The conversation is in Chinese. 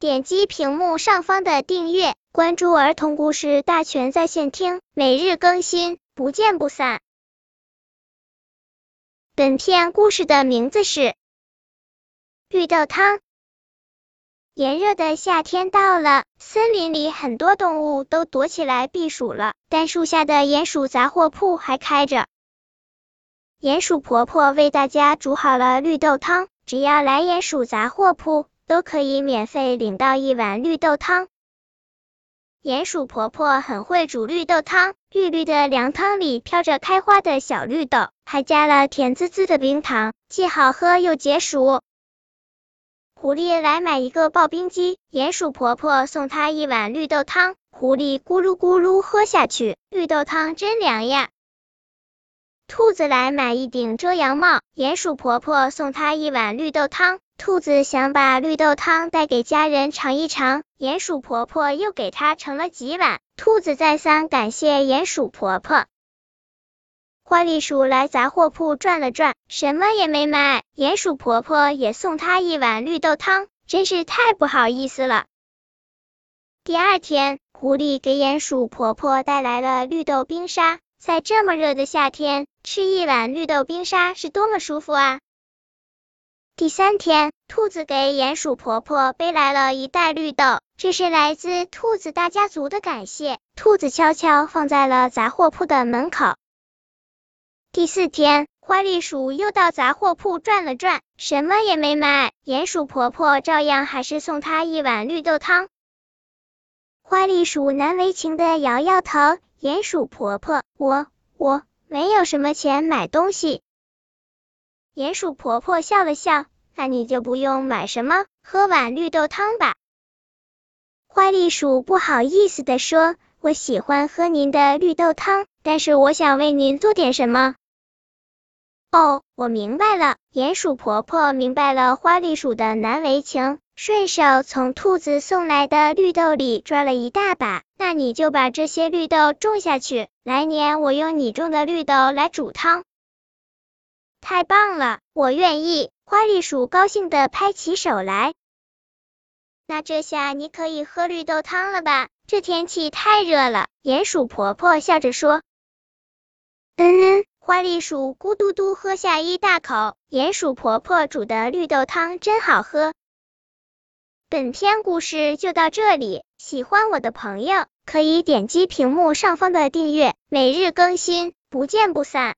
点击屏幕上方的订阅，关注儿童故事大全在线听，每日更新，不见不散。本片故事的名字是绿豆汤。炎热的夏天到了，森林里很多动物都躲起来避暑了，但树下的鼹鼠杂货铺还开着。鼹鼠婆婆为大家煮好了绿豆汤，只要来鼹鼠杂货铺，都可以免费领到一碗绿豆汤。鼹鼠婆婆很会煮绿豆汤，绿绿的凉汤里飘着开花的小绿豆，还加了甜滋滋的冰糖，既好喝又解暑。狐狸来买一个刨冰机，鼹鼠婆婆送他一碗绿豆汤，狐狸咕噜咕噜喝下去，绿豆汤真凉呀。兔子来买一顶遮阳帽，鼹鼠婆婆送他一碗绿豆汤，兔子想把绿豆汤带给家人尝一尝，鼹鼠婆婆又给她盛了几碗，兔子再三感谢鼹鼠婆婆。花栗鼠来杂货铺转了转，什么也没买。鼹鼠婆婆也送她一碗绿豆汤，真是太不好意思了。第二天，狐狸给鼹鼠婆婆带来了绿豆冰沙，在这么热的夏天，吃一碗绿豆冰沙是多么舒服啊！第三天，兔子给鼹鼠婆婆背来了一袋绿豆，这是来自兔子大家族的感谢。兔子悄悄放在了杂货铺的门口。第四天，花栗鼠又到杂货铺转了转，什么也没买。鼹鼠婆婆照样还是送她一碗绿豆汤。花栗鼠难为情的摇摇头，鼹鼠婆婆，我我没有什么钱买东西。鼹鼠婆婆笑了笑，那你就不用买什么，喝碗绿豆汤吧。花栗鼠不好意思的说，我喜欢喝您的绿豆汤，但是我想为您做点什么。哦，我明白了。鼹鼠婆婆明白了花栗鼠的难为情，顺手从兔子送来的绿豆里抓了一大把。那你就把这些绿豆种下去，来年我用你种的绿豆来煮汤。太棒了，我愿意。花栗鼠高兴的拍起手来。那这下你可以喝绿豆汤了吧？这天气太热了。鼹鼠婆婆笑着说。嗯。花栗鼠咕嘟嘟喝下一大口，鼹鼠婆婆煮的绿豆汤真好喝。本篇故事就到这里，喜欢我的朋友可以点击屏幕上方的订阅，每日更新，不见不散。